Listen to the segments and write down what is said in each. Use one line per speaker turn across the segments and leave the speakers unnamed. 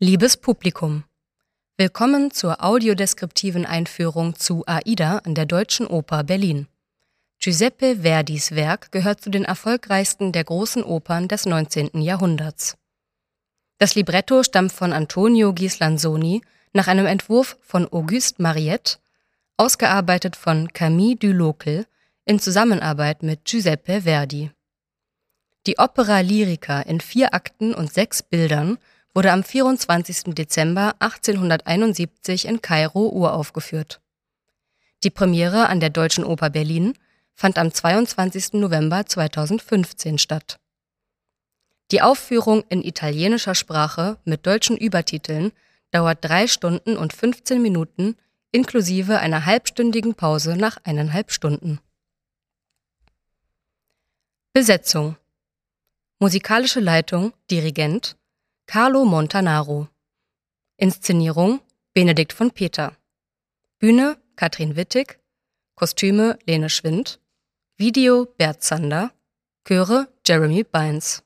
Liebes Publikum, willkommen zur audiodeskriptiven Einführung zu Aida an der Deutschen Oper Berlin. Giuseppe Verdis Werk gehört zu den erfolgreichsten der großen Opern des 19. Jahrhunderts. Das Libretto stammt von Antonio Ghislanzoni nach einem Entwurf von Auguste Mariette, ausgearbeitet von Camille Dulocle in Zusammenarbeit mit Giuseppe Verdi. Die Opera Lyrica in vier Akten und sechs Bildern wurde am 24. Dezember 1871 in Kairo uraufgeführt. Die Premiere an der Deutschen Oper Berlin fand am 22. November 2015 statt. Die Aufführung in italienischer Sprache mit deutschen Übertiteln dauert drei Stunden und 15 Minuten inklusive einer halbstündigen Pause nach eineinhalb Stunden. Besetzung Musikalische Leitung Dirigent Carlo Montanaro. Inszenierung Benedikt von Peter. Bühne Katrin Wittig. Kostüme Lene Schwind. Video Bert Zander. Chöre Jeremy Bynes.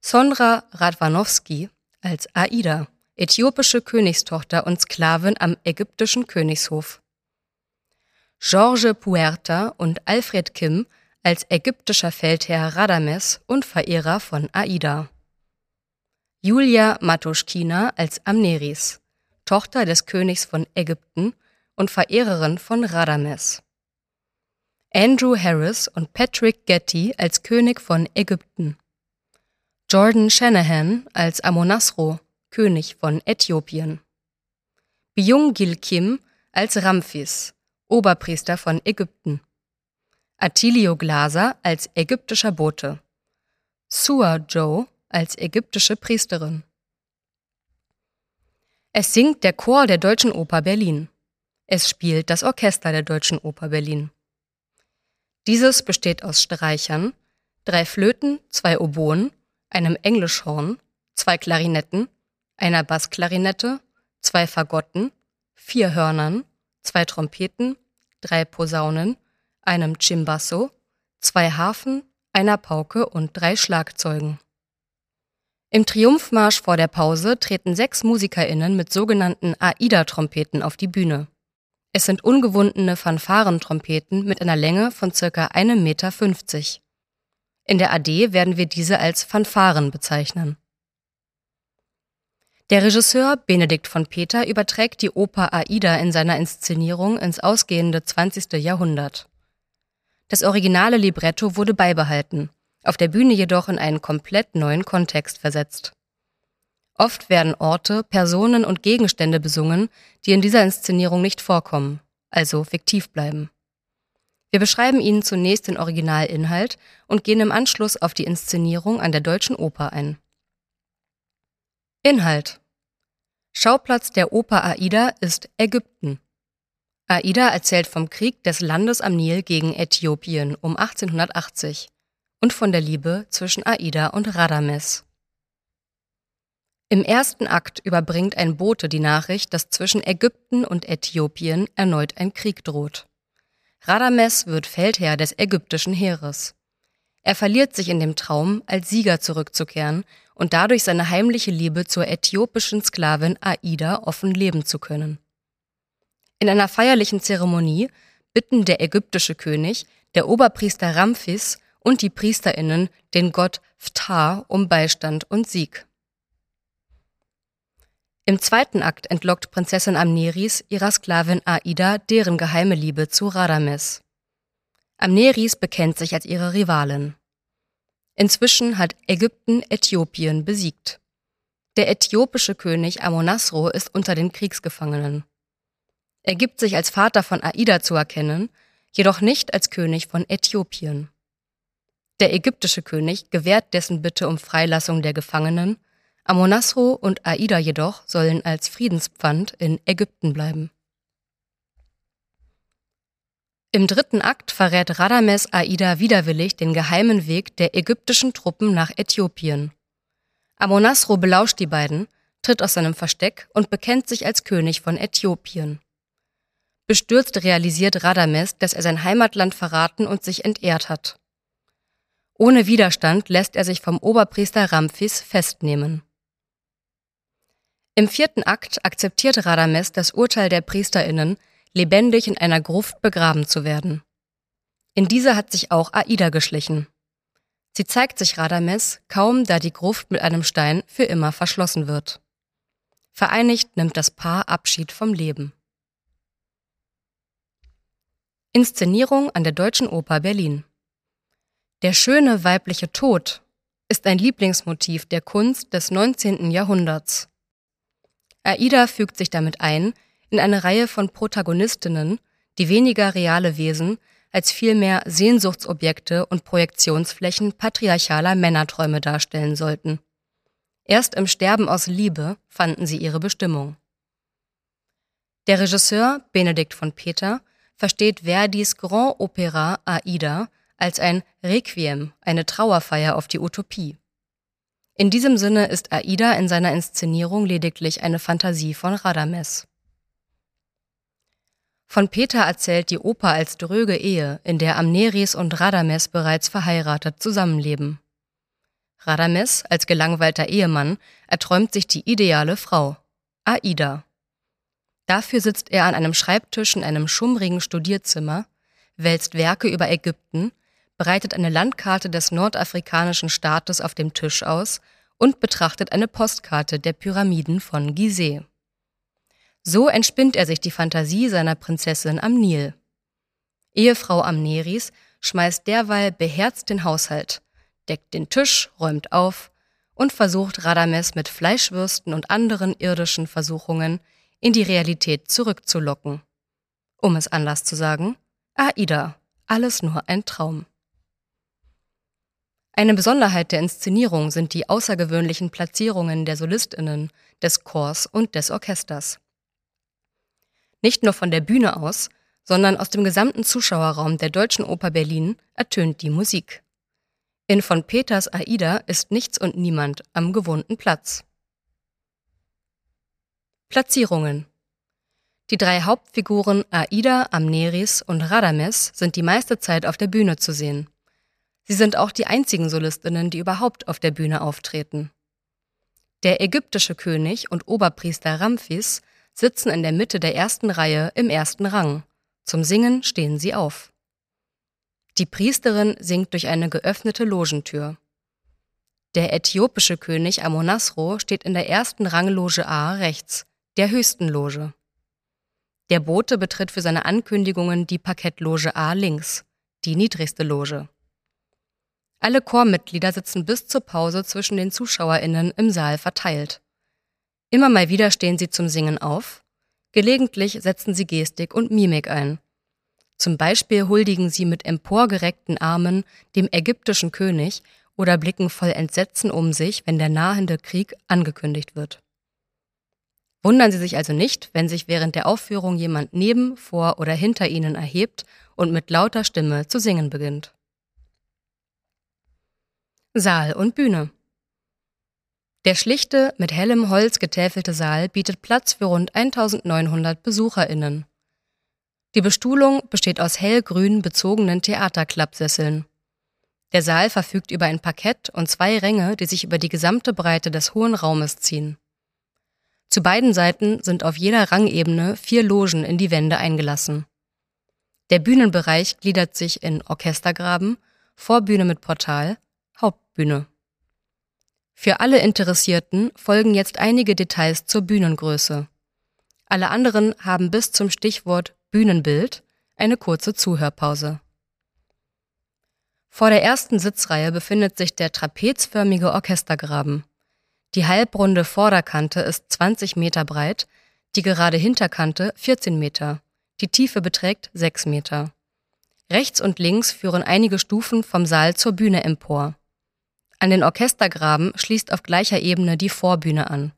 Sondra Radwanowski als Aida, äthiopische Königstochter und Sklavin am ägyptischen Königshof. George Puerta und Alfred Kim als ägyptischer Feldherr Radames und Verehrer von Aida. Julia Matuschkina als Amneris, Tochter des Königs von Ägypten und Verehrerin von Radames. Andrew Harris und Patrick Getty als König von Ägypten. Jordan Shanahan als Amonasro, König von Äthiopien. Byung Gil Kim als Ramphis, Oberpriester von Ägypten. Attilio Glaser als ägyptischer Bote. Sua Joe als ägyptische Priesterin. Es singt der Chor der Deutschen Oper Berlin. Es spielt das Orchester der Deutschen Oper Berlin. Dieses besteht aus Streichern, drei Flöten, zwei Oboen, einem Englischhorn, zwei Klarinetten, einer Bassklarinette, zwei Fagotten, vier Hörnern, zwei Trompeten, drei Posaunen, einem Cimbasso, zwei Harfen, einer Pauke und drei Schlagzeugen. Im Triumphmarsch vor der Pause treten sechs MusikerInnen mit sogenannten AIDA-Trompeten auf die Bühne. Es sind ungewundene Fanfarentrompeten mit einer Länge von circa 1,50 Meter. In der AD werden wir diese als Fanfaren bezeichnen. Der Regisseur Benedikt von Peter überträgt die Oper Aida in seiner Inszenierung ins ausgehende 20. Jahrhundert. Das originale Libretto wurde beibehalten, auf der Bühne jedoch in einen komplett neuen Kontext versetzt. Oft werden Orte, Personen und Gegenstände besungen, die in dieser Inszenierung nicht vorkommen, also fiktiv bleiben. Wir beschreiben Ihnen zunächst den Originalinhalt und gehen im Anschluss auf die Inszenierung an der Deutschen Oper ein. Inhalt Schauplatz der Oper Aida ist Ägypten. Aida erzählt vom Krieg des Landes am Nil gegen Äthiopien um 1880 und von der Liebe zwischen Aida und Radames. Im ersten Akt überbringt ein Bote die Nachricht, dass zwischen Ägypten und Äthiopien erneut ein Krieg droht. Radames wird Feldherr des ägyptischen Heeres. Er verliert sich in dem Traum, als Sieger zurückzukehren und dadurch seine heimliche Liebe zur äthiopischen Sklavin Aida offen leben zu können. In einer feierlichen Zeremonie bitten der ägyptische König, der Oberpriester Ramphis und die Priesterinnen den Gott Phtar um Beistand und Sieg. Im zweiten Akt entlockt Prinzessin Amneris ihrer Sklavin Aida deren geheime Liebe zu Radames. Amneris bekennt sich als ihre Rivalin. Inzwischen hat Ägypten Äthiopien besiegt. Der äthiopische König Amonasro ist unter den Kriegsgefangenen. Er gibt sich als Vater von Aida zu erkennen, jedoch nicht als König von Äthiopien. Der ägyptische König gewährt dessen Bitte um Freilassung der Gefangenen, Amonasro und Aida jedoch sollen als Friedenspfand in Ägypten bleiben. Im dritten Akt verrät Radames Aida widerwillig den geheimen Weg der ägyptischen Truppen nach Äthiopien. Amonasro belauscht die beiden, tritt aus seinem Versteck und bekennt sich als König von Äthiopien. Bestürzt realisiert Radames, dass er sein Heimatland verraten und sich entehrt hat. Ohne Widerstand lässt er sich vom Oberpriester Ramphis festnehmen. Im vierten Akt akzeptiert Radames das Urteil der PriesterInnen, lebendig in einer Gruft begraben zu werden. In diese hat sich auch Aida geschlichen. Sie zeigt sich Radames kaum, da die Gruft mit einem Stein für immer verschlossen wird. Vereinigt nimmt das Paar Abschied vom Leben. Inszenierung an der Deutschen Oper Berlin. Der schöne weibliche Tod ist ein Lieblingsmotiv der Kunst des 19. Jahrhunderts. Aida fügt sich damit ein in eine Reihe von Protagonistinnen, die weniger reale Wesen als vielmehr Sehnsuchtsobjekte und Projektionsflächen patriarchaler Männerträume darstellen sollten. Erst im Sterben aus Liebe fanden sie ihre Bestimmung. Der Regisseur Benedikt von Peter versteht Verdis Grand Opéra Aida als ein Requiem, eine Trauerfeier auf die Utopie. In diesem Sinne ist Aida in seiner Inszenierung lediglich eine Fantasie von Radames. Von Peter erzählt die Oper als dröge Ehe, in der Amneris und Radames bereits verheiratet zusammenleben. Radames als gelangweilter Ehemann erträumt sich die ideale Frau, Aida. Dafür sitzt er an einem Schreibtisch in einem schummrigen Studierzimmer, wälzt Werke über Ägypten, breitet eine Landkarte des nordafrikanischen Staates auf dem Tisch aus und betrachtet eine Postkarte der Pyramiden von Gizeh. So entspinnt er sich die Fantasie seiner Prinzessin am Nil. Ehefrau Amneris schmeißt derweil beherzt den Haushalt, deckt den Tisch, räumt auf und versucht Radames mit Fleischwürsten und anderen irdischen Versuchungen in die Realität zurückzulocken. Um es anders zu sagen, Aida, alles nur ein Traum. Eine Besonderheit der Inszenierung sind die außergewöhnlichen Platzierungen der Solistinnen, des Chors und des Orchesters. Nicht nur von der Bühne aus, sondern aus dem gesamten Zuschauerraum der Deutschen Oper Berlin ertönt die Musik. In von Peters Aida ist nichts und niemand am gewohnten Platz. Platzierungen Die drei Hauptfiguren Aida, Amneris und Radames sind die meiste Zeit auf der Bühne zu sehen. Sie sind auch die einzigen Solistinnen, die überhaupt auf der Bühne auftreten. Der ägyptische König und Oberpriester Ramphis sitzen in der Mitte der ersten Reihe im ersten Rang. Zum Singen stehen sie auf. Die Priesterin singt durch eine geöffnete Logentür. Der äthiopische König Amonasro steht in der ersten Rangloge A rechts, der höchsten Loge. Der Bote betritt für seine Ankündigungen die Parkettloge A links, die niedrigste Loge. Alle Chormitglieder sitzen bis zur Pause zwischen den ZuschauerInnen im Saal verteilt. Immer mal wieder stehen sie zum Singen auf, gelegentlich setzen sie Gestik und Mimik ein. Zum Beispiel huldigen sie mit emporgereckten Armen dem ägyptischen König oder blicken voll Entsetzen um sich, wenn der nahende Krieg angekündigt wird. Wundern Sie sich also nicht, wenn sich während der Aufführung jemand neben, vor oder hinter Ihnen erhebt und mit lauter Stimme zu singen beginnt. Saal und Bühne. Der schlichte, mit hellem Holz getäfelte Saal bietet Platz für rund 1900 BesucherInnen. Die Bestuhlung besteht aus hellgrün bezogenen Theaterklappsesseln. Der Saal verfügt über ein Parkett und zwei Ränge, die sich über die gesamte Breite des hohen Raumes ziehen. Zu beiden Seiten sind auf jeder Rangebene vier Logen in die Wände eingelassen. Der Bühnenbereich gliedert sich in Orchestergraben, Vorbühne mit Portal, Hauptbühne. Für alle Interessierten folgen jetzt einige Details zur Bühnengröße. Alle anderen haben bis zum Stichwort Bühnenbild eine kurze Zuhörpause. Vor der ersten Sitzreihe befindet sich der trapezförmige Orchestergraben. Die halbrunde Vorderkante ist 20 Meter breit, die gerade Hinterkante 14 Meter. Die Tiefe beträgt 6 Meter. Rechts und links führen einige Stufen vom Saal zur Bühne empor. An den Orchestergraben schließt auf gleicher Ebene die Vorbühne an.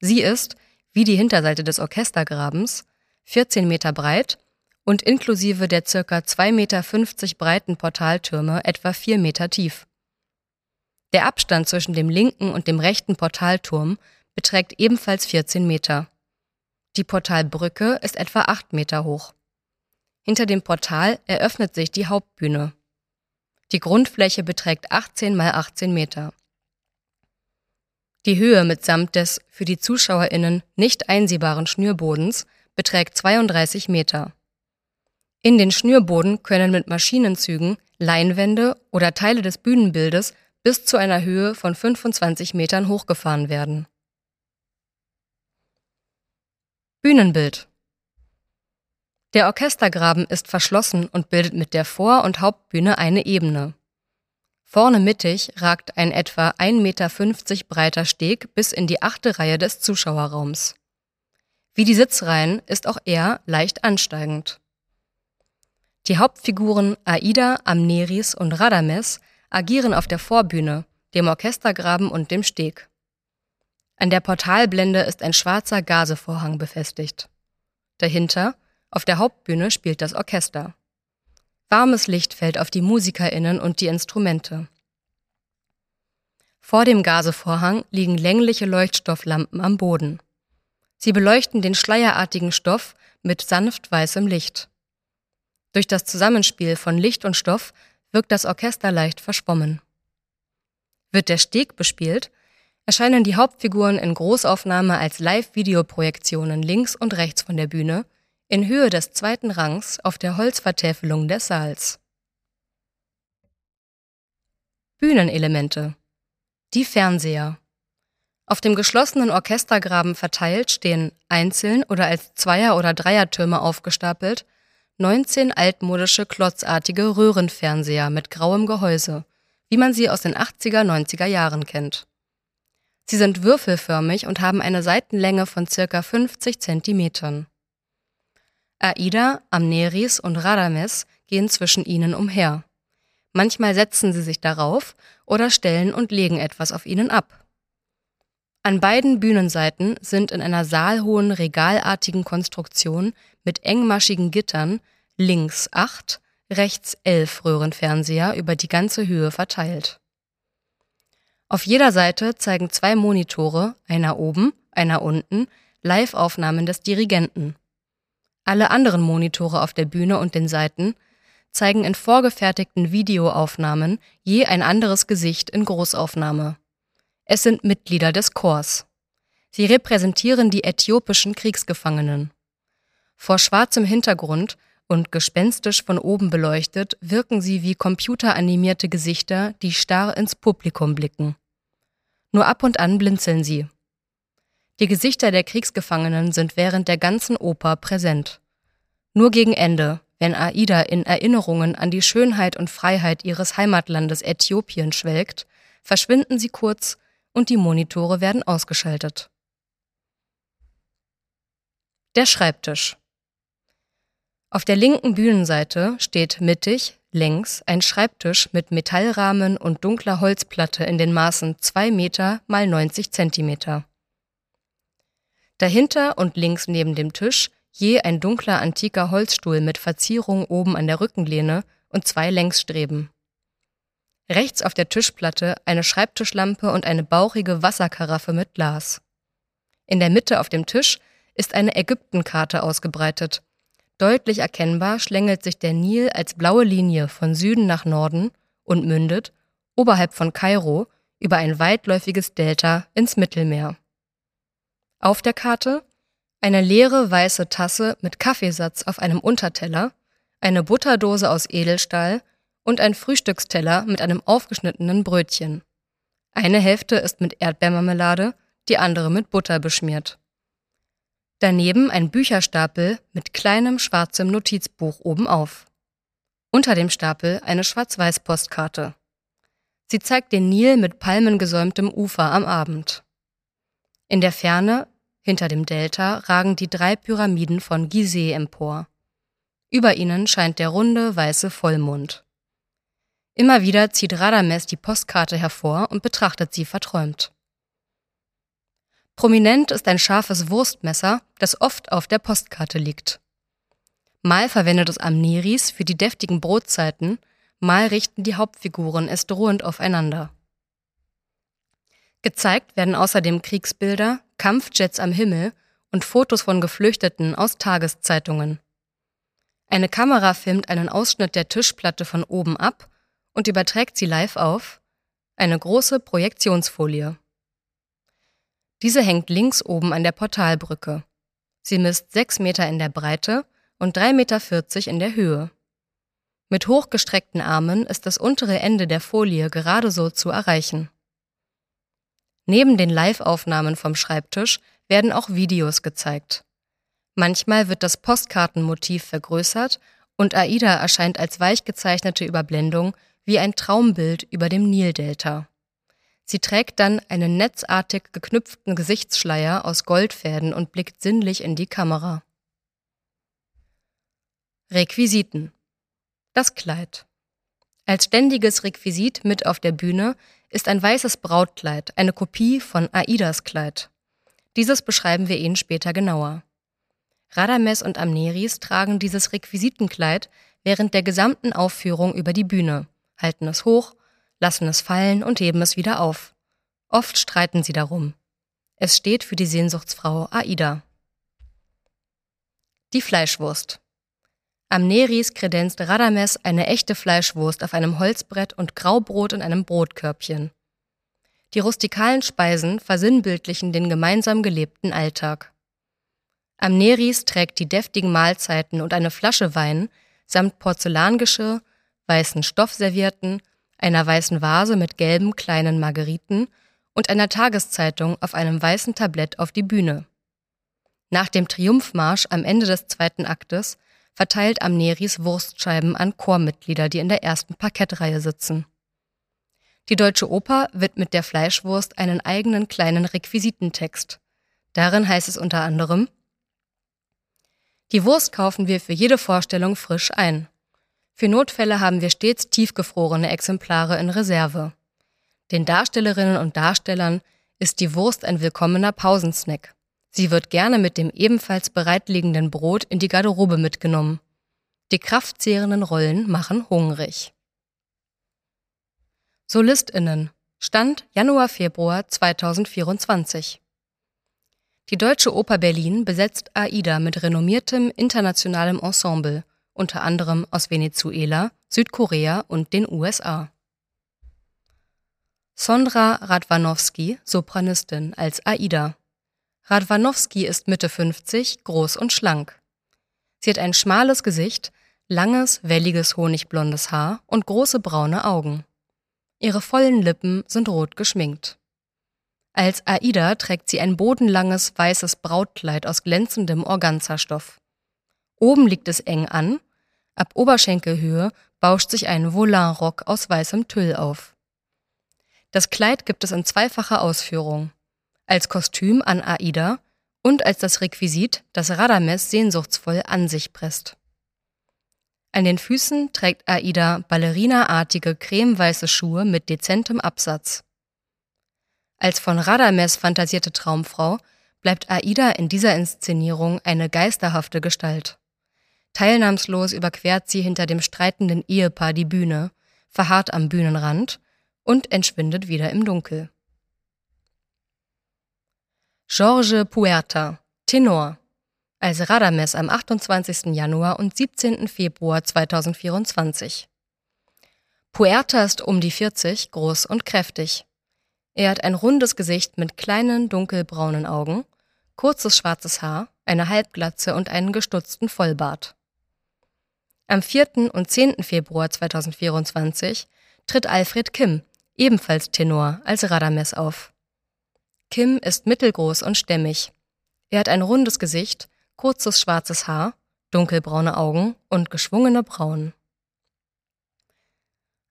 Sie ist, wie die Hinterseite des Orchestergrabens, 14 Meter breit und inklusive der circa 2,50 Meter breiten Portaltürme etwa 4 Meter tief. Der Abstand zwischen dem linken und dem rechten Portalturm beträgt ebenfalls 14 Meter. Die Portalbrücke ist etwa 8 Meter hoch. Hinter dem Portal eröffnet sich die Hauptbühne. Die Grundfläche beträgt 18 mal 18 Meter. Die Höhe mitsamt des für die ZuschauerInnen nicht einsehbaren Schnürbodens beträgt 32 Meter. In den Schnürboden können mit Maschinenzügen Leinwände oder Teile des Bühnenbildes bis zu einer Höhe von 25 Metern hochgefahren werden. Bühnenbild Der Orchestergraben ist verschlossen und bildet mit der Vor- und Hauptbühne eine Ebene. Vorne mittig ragt ein etwa 1,50 Meter breiter Steg bis in die achte Reihe des Zuschauerraums. Wie die Sitzreihen ist auch er leicht ansteigend. Die Hauptfiguren Aida, Amneris und Radames agieren auf der Vorbühne, dem Orchestergraben und dem Steg. An der Portalblende ist ein schwarzer Gasevorhang befestigt. Dahinter, auf der Hauptbühne, spielt das Orchester. Warmes Licht fällt auf die MusikerInnen und die Instrumente. Vor dem Gasevorhang liegen längliche Leuchtstofflampen am Boden. Sie beleuchten den schleierartigen Stoff mit sanft weißem Licht. Durch das Zusammenspiel von Licht und Stoff wirkt das Orchester leicht verschwommen. Wird der Steg bespielt, erscheinen die Hauptfiguren in Großaufnahme als Live-Videoprojektionen links und rechts von der Bühne, in Höhe des zweiten Rangs auf der Holzvertäfelung des Saals. Bühnenelemente Die Fernseher Auf dem geschlossenen Orchestergraben verteilt stehen einzeln oder als Zweier- oder Dreiertürme aufgestapelt 19 altmodische klotzartige Röhrenfernseher mit grauem Gehäuse, wie man sie aus den 80er, 90er Jahren kennt. Sie sind würfelförmig und haben eine Seitenlänge von circa 50 Zentimetern. Aida, Amneris und Radames gehen zwischen ihnen umher. Manchmal setzen sie sich darauf oder stellen und legen etwas auf ihnen ab. An beiden Bühnenseiten sind in einer saalhohen regalartigen Konstruktion mit engmaschigen Gittern links acht, rechts elf Röhrenfernseher über die ganze Höhe verteilt. Auf jeder Seite zeigen zwei Monitore, einer oben, einer unten, Live-Aufnahmen des Dirigenten. Alle anderen Monitore auf der Bühne und den Seiten zeigen in vorgefertigten Videoaufnahmen je ein anderes Gesicht in Großaufnahme. Es sind Mitglieder des Chors. Sie repräsentieren die äthiopischen Kriegsgefangenen. Vor schwarzem Hintergrund und gespenstisch von oben beleuchtet wirken sie wie computeranimierte Gesichter, die starr ins Publikum blicken. Nur ab und an blinzeln sie. Die Gesichter der Kriegsgefangenen sind während der ganzen Oper präsent. Nur gegen Ende, wenn Aida in Erinnerungen an die Schönheit und Freiheit ihres Heimatlandes Äthiopien schwelgt, verschwinden sie kurz und die Monitore werden ausgeschaltet. Der Schreibtisch auf der linken Bühnenseite steht mittig, längs, ein Schreibtisch mit Metallrahmen und dunkler Holzplatte in den Maßen 2 Meter mal 90 Zentimeter. Dahinter und links neben dem Tisch je ein dunkler antiker Holzstuhl mit Verzierung oben an der Rückenlehne und zwei Längsstreben. Rechts auf der Tischplatte eine Schreibtischlampe und eine bauchige Wasserkaraffe mit Glas. In der Mitte auf dem Tisch ist eine Ägyptenkarte ausgebreitet, Deutlich erkennbar schlängelt sich der Nil als blaue Linie von Süden nach Norden und mündet, oberhalb von Kairo, über ein weitläufiges Delta ins Mittelmeer. Auf der Karte eine leere weiße Tasse mit Kaffeesatz auf einem Unterteller, eine Butterdose aus Edelstahl und ein Frühstücksteller mit einem aufgeschnittenen Brötchen. Eine Hälfte ist mit Erdbeermarmelade, die andere mit Butter beschmiert. Daneben ein Bücherstapel mit kleinem schwarzem Notizbuch obenauf. Unter dem Stapel eine Schwarz-Weiß-Postkarte. Sie zeigt den Nil mit palmengesäumtem Ufer am Abend. In der Ferne, hinter dem Delta, ragen die drei Pyramiden von Gizeh empor. Über ihnen scheint der runde, weiße Vollmond. Immer wieder zieht Radames die Postkarte hervor und betrachtet sie verträumt. Prominent ist ein scharfes Wurstmesser, das oft auf der Postkarte liegt. Mal verwendet es Amneris für die deftigen Brotzeiten, mal richten die Hauptfiguren es drohend aufeinander. Gezeigt werden außerdem Kriegsbilder, Kampfjets am Himmel und Fotos von Geflüchteten aus Tageszeitungen. Eine Kamera filmt einen Ausschnitt der Tischplatte von oben ab und überträgt sie live auf, eine große Projektionsfolie. Diese hängt links oben an der Portalbrücke. Sie misst sechs Meter in der Breite und drei Meter vierzig in der Höhe. Mit hochgestreckten Armen ist das untere Ende der Folie gerade so zu erreichen. Neben den Live-Aufnahmen vom Schreibtisch werden auch Videos gezeigt. Manchmal wird das Postkartenmotiv vergrößert und AIDA erscheint als weich gezeichnete Überblendung wie ein Traumbild über dem Nildelta. Sie trägt dann einen netzartig geknüpften Gesichtsschleier aus Goldfäden und blickt sinnlich in die Kamera. Requisiten. Das Kleid. Als ständiges Requisit mit auf der Bühne ist ein weißes Brautkleid, eine Kopie von Aidas Kleid. Dieses beschreiben wir Ihnen später genauer. Radames und Amneris tragen dieses Requisitenkleid während der gesamten Aufführung über die Bühne, halten es hoch lassen es fallen und heben es wieder auf. Oft streiten sie darum. Es steht für die Sehnsuchtsfrau Aida. Die Fleischwurst. Amneris kredenzt Radames eine echte Fleischwurst auf einem Holzbrett und Graubrot in einem Brotkörbchen. Die rustikalen Speisen versinnbildlichen den gemeinsam gelebten Alltag. Amneris trägt die deftigen Mahlzeiten und eine Flasche Wein samt Porzellangeschirr, weißen Stoffservierten einer weißen Vase mit gelben kleinen Margeriten und einer Tageszeitung auf einem weißen Tablett auf die Bühne. Nach dem Triumphmarsch am Ende des zweiten Aktes verteilt Amneris Wurstscheiben an Chormitglieder, die in der ersten Parkettreihe sitzen. Die Deutsche Oper widmet der Fleischwurst einen eigenen kleinen Requisitentext. Darin heißt es unter anderem Die Wurst kaufen wir für jede Vorstellung frisch ein. Für Notfälle haben wir stets tiefgefrorene Exemplare in Reserve. Den Darstellerinnen und Darstellern ist die Wurst ein willkommener Pausensnack. Sie wird gerne mit dem ebenfalls bereitliegenden Brot in die Garderobe mitgenommen. Die kraftzehrenden Rollen machen hungrig. SolistInnen. Stand Januar-Februar 2024. Die Deutsche Oper Berlin besetzt AIDA mit renommiertem internationalem Ensemble unter anderem aus Venezuela, Südkorea und den USA. Sondra Radwanowski, Sopranistin, als Aida. Radwanowski ist Mitte 50, groß und schlank. Sie hat ein schmales Gesicht, langes, welliges honigblondes Haar und große braune Augen. Ihre vollen Lippen sind rot geschminkt. Als Aida trägt sie ein bodenlanges weißes Brautkleid aus glänzendem Organzastoff. Oben liegt es eng an, ab Oberschenkelhöhe bauscht sich ein Volanrock aus weißem Tüll auf. Das Kleid gibt es in zweifacher Ausführung. Als Kostüm an Aida und als das Requisit, das Radames sehnsuchtsvoll an sich presst. An den Füßen trägt Aida ballerinaartige cremeweiße Schuhe mit dezentem Absatz. Als von Radames fantasierte Traumfrau bleibt Aida in dieser Inszenierung eine geisterhafte Gestalt. Teilnahmslos überquert sie hinter dem streitenden Ehepaar die Bühne, verharrt am Bühnenrand und entschwindet wieder im Dunkel. George Puerta, Tenor, als Radames am 28. Januar und 17. Februar 2024. Puerta ist um die 40, groß und kräftig. Er hat ein rundes Gesicht mit kleinen dunkelbraunen Augen, kurzes schwarzes Haar, eine Halbglatze und einen gestutzten Vollbart. Am 4. und 10. Februar 2024 tritt Alfred Kim, ebenfalls Tenor, als Radames auf. Kim ist mittelgroß und stämmig. Er hat ein rundes Gesicht, kurzes schwarzes Haar, dunkelbraune Augen und geschwungene Brauen.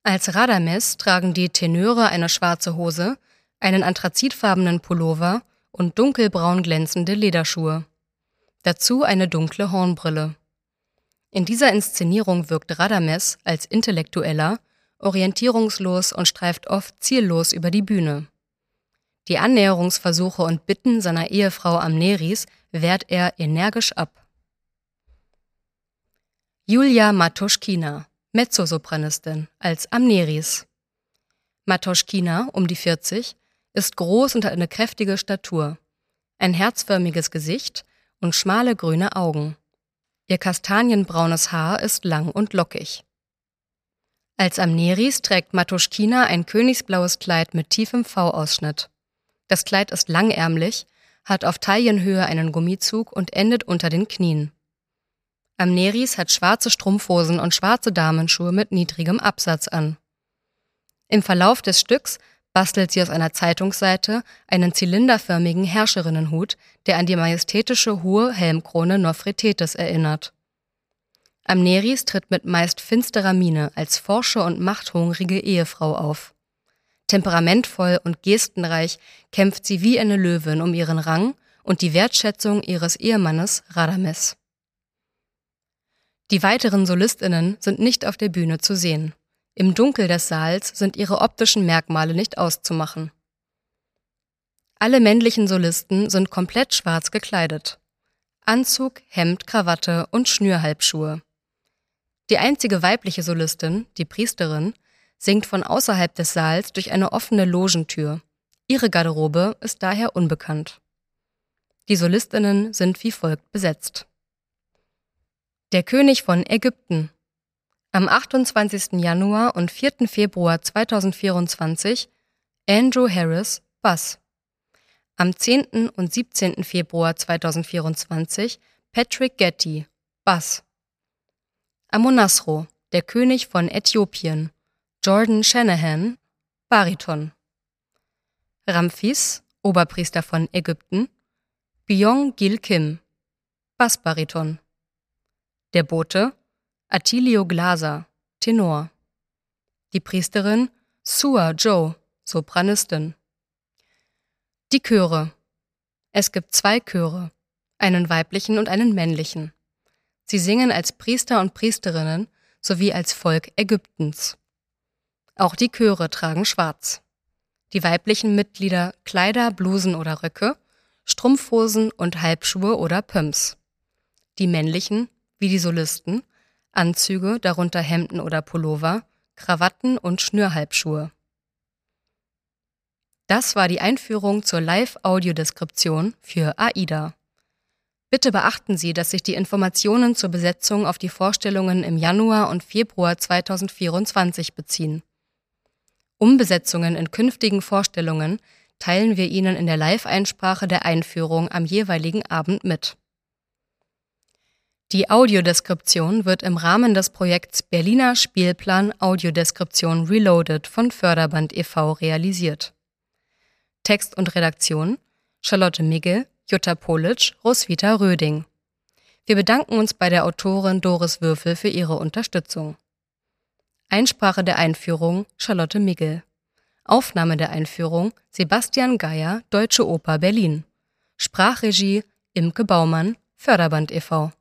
Als Radames tragen die Tenöre eine schwarze Hose, einen anthrazitfarbenen Pullover und dunkelbraun glänzende Lederschuhe. Dazu eine dunkle Hornbrille. In dieser Inszenierung wirkt Radames als Intellektueller, orientierungslos und streift oft ziellos über die Bühne. Die Annäherungsversuche und Bitten seiner Ehefrau Amneris wehrt er energisch ab. Julia Matoschkina, Mezzosopranistin, als Amneris. Matoschkina, um die 40, ist groß und hat eine kräftige Statur, ein herzförmiges Gesicht und schmale grüne Augen. Ihr kastanienbraunes Haar ist lang und lockig. Als Amneris trägt Matuschkina ein königsblaues Kleid mit tiefem V-Ausschnitt. Das Kleid ist langärmlich, hat auf Taillenhöhe einen Gummizug und endet unter den Knien. Amneris hat schwarze Strumpfhosen und schwarze Damenschuhe mit niedrigem Absatz an. Im Verlauf des Stücks bastelt sie aus einer Zeitungsseite einen zylinderförmigen Herrscherinnenhut, der an die majestätische hohe Helmkrone Nofretetes erinnert. Amneris tritt mit meist finsterer Miene als forsche und machthungrige Ehefrau auf. Temperamentvoll und gestenreich kämpft sie wie eine Löwin um ihren Rang und die Wertschätzung ihres Ehemannes Radames. Die weiteren Solistinnen sind nicht auf der Bühne zu sehen. Im Dunkel des Saals sind ihre optischen Merkmale nicht auszumachen. Alle männlichen Solisten sind komplett schwarz gekleidet. Anzug, Hemd, Krawatte und Schnürhalbschuhe. Die einzige weibliche Solistin, die Priesterin, singt von außerhalb des Saals durch eine offene Logentür. Ihre Garderobe ist daher unbekannt. Die Solistinnen sind wie folgt besetzt. Der König von Ägypten. Am 28. Januar und 4. Februar 2024 Andrew Harris, Bass. Am 10. und 17. Februar 2024 Patrick Getty, Bass. Amonasro, der König von Äthiopien, Jordan Shanahan, Bariton. Ramphis, Oberpriester von Ägypten, Byong Gil Kim, Bassbariton. Der Bote, Attilio Glaser, Tenor. Die Priesterin, Sua Joe, Sopranistin. Die Chöre. Es gibt zwei Chöre, einen weiblichen und einen männlichen. Sie singen als Priester und Priesterinnen sowie als Volk Ägyptens. Auch die Chöre tragen schwarz. Die weiblichen Mitglieder Kleider, Blusen oder Röcke, Strumpfhosen und Halbschuhe oder Pumps. Die männlichen, wie die Solisten, Anzüge, darunter Hemden oder Pullover, Krawatten und Schnürhalbschuhe. Das war die Einführung zur Live-Audiodeskription für AIDA. Bitte beachten Sie, dass sich die Informationen zur Besetzung auf die Vorstellungen im Januar und Februar 2024 beziehen. Umbesetzungen in künftigen Vorstellungen teilen wir Ihnen in der Live-Einsprache der Einführung am jeweiligen Abend mit. Die Audiodeskription wird im Rahmen des Projekts Berliner Spielplan Audiodeskription Reloaded von Förderband e.V. realisiert. Text und Redaktion Charlotte Migge, Jutta Politsch, Roswitha Röding. Wir bedanken uns bei der Autorin Doris Würfel für ihre Unterstützung. Einsprache der Einführung Charlotte Miggel. Aufnahme der Einführung Sebastian Geier, Deutsche Oper Berlin. Sprachregie Imke Baumann, Förderband e.V.